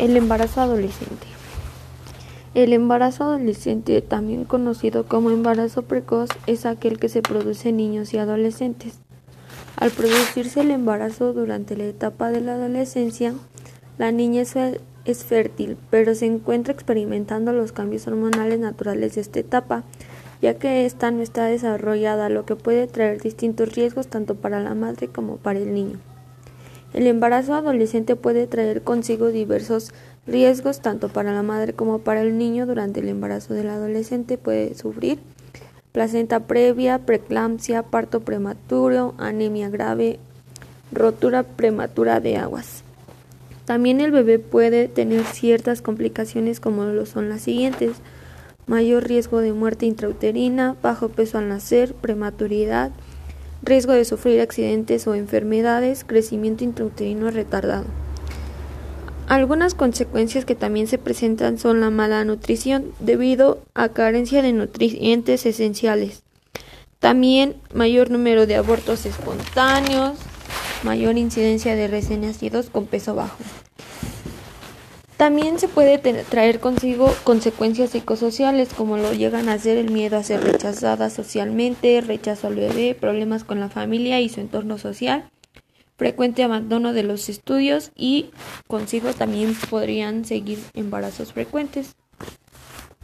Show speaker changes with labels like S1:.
S1: El embarazo adolescente. El embarazo adolescente, también conocido como embarazo precoz, es aquel que se produce en niños y adolescentes. Al producirse el embarazo durante la etapa de la adolescencia, la niña es, fértil, pero se encuentra experimentando los cambios hormonales naturales de esta etapa, ya que ésta no está desarrollada, lo que puede traer distintos riesgos tanto para la madre como para el niño. El embarazo adolescente puede traer consigo diversos riesgos tanto para la madre como para el niño durante el embarazo del adolescente puede sufrir placenta previa, preeclampsia, parto prematuro, anemia grave, rotura prematura de aguas. También el bebé puede tener ciertas complicaciones como lo son las siguientes: mayor riesgo de muerte intrauterina, bajo peso al nacer, prematuridad, riesgo de sufrir accidentes o enfermedades, crecimiento intrauterino retardado. Algunas consecuencias que también se presentan son la mala nutrición debido a carencia de nutrientes esenciales. También mayor número de abortos espontáneos, mayor incidencia de recién nacidos con peso bajo. También se puede traer consigo consecuencias psicosociales como lo llegan a ser el miedo a ser rechazada socialmente, rechazo al bebé, problemas con la familia y su entorno social, frecuente abandono de los estudios y consigo también podrían seguir embarazos frecuentes.